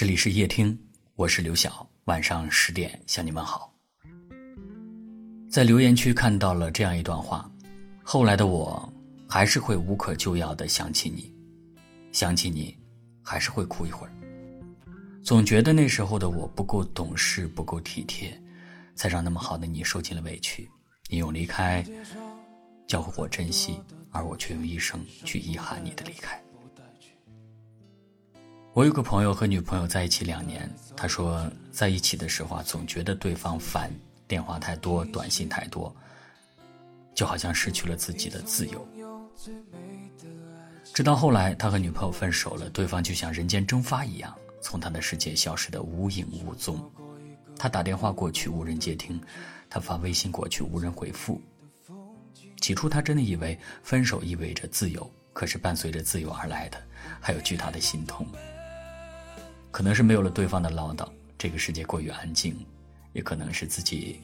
这里是夜听，我是刘晓。晚上十点向你问好。在留言区看到了这样一段话：后来的我，还是会无可救药的想起你，想起你，还是会哭一会儿。总觉得那时候的我不够懂事，不够体贴，才让那么好的你受尽了委屈。你用离开教会我珍惜，而我却用一生去遗憾你的离开。我有个朋友和女朋友在一起两年，他说在一起的时候啊，总觉得对方烦，电话太多，短信太多，就好像失去了自己的自由。直到后来他和女朋友分手了，对方就像人间蒸发一样，从他的世界消失的无影无踪。他打电话过去无人接听，他发微信过去无人回复。起初他真的以为分手意味着自由，可是伴随着自由而来的，还有巨大的心痛。可能是没有了对方的唠叨，这个世界过于安静；也可能是自己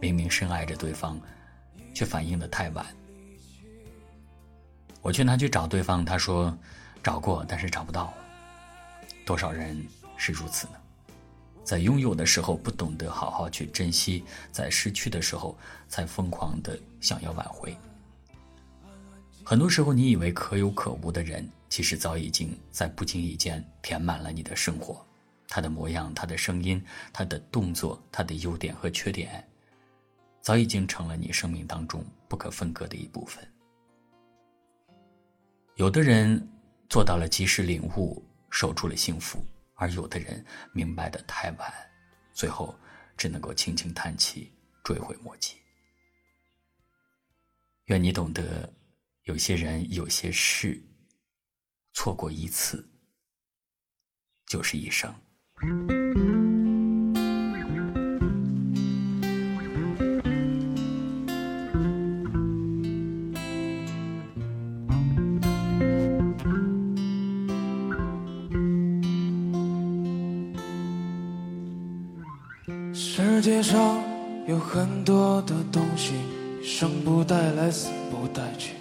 明明深爱着对方，却反应的太晚。我劝他去找对方，他说找过，但是找不到。多少人是如此呢？在拥有的时候不懂得好好去珍惜，在失去的时候才疯狂的想要挽回。很多时候，你以为可有可无的人。其实早已经在不经意间填满了你的生活，他的模样、他的声音、他的动作、他的优点和缺点，早已经成了你生命当中不可分割的一部分。有的人做到了及时领悟，守住了幸福；而有的人明白的太晚，最后只能够轻轻叹气，追悔莫及。愿你懂得，有些人，有些事。错过一次，就是一生。世界上有很多的东西，生不带来，死不带去。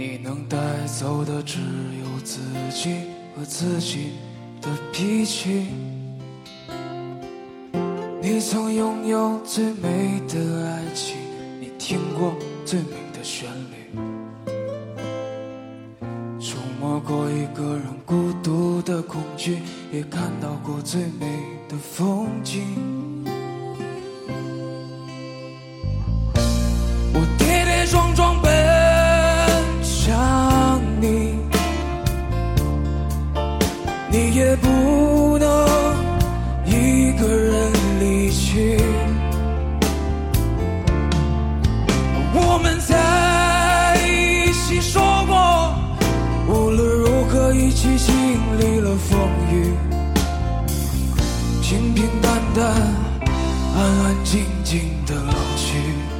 你能带走的只有自己和自己的脾气。你曾拥有最美的爱情，你听过最美的旋律，触摸过一个人孤独的恐惧，也看到过最美的风景。一起经历了风雨，平平淡淡，安安静静的老去。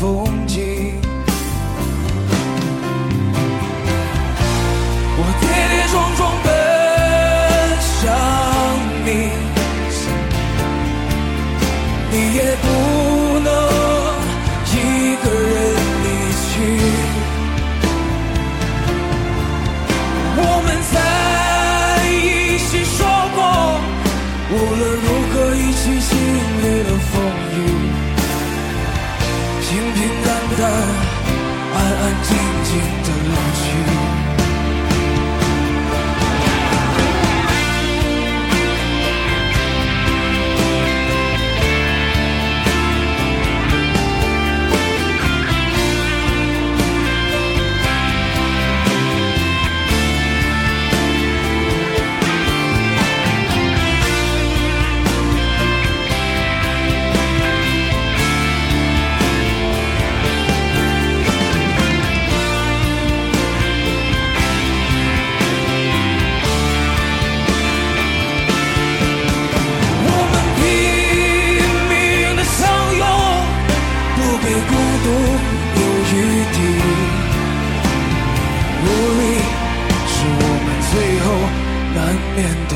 风景，我跌跌撞撞奔向你，你也不能一个人离去。我们在一起说过，无论静 and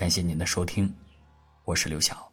感谢您的收听，我是刘晓。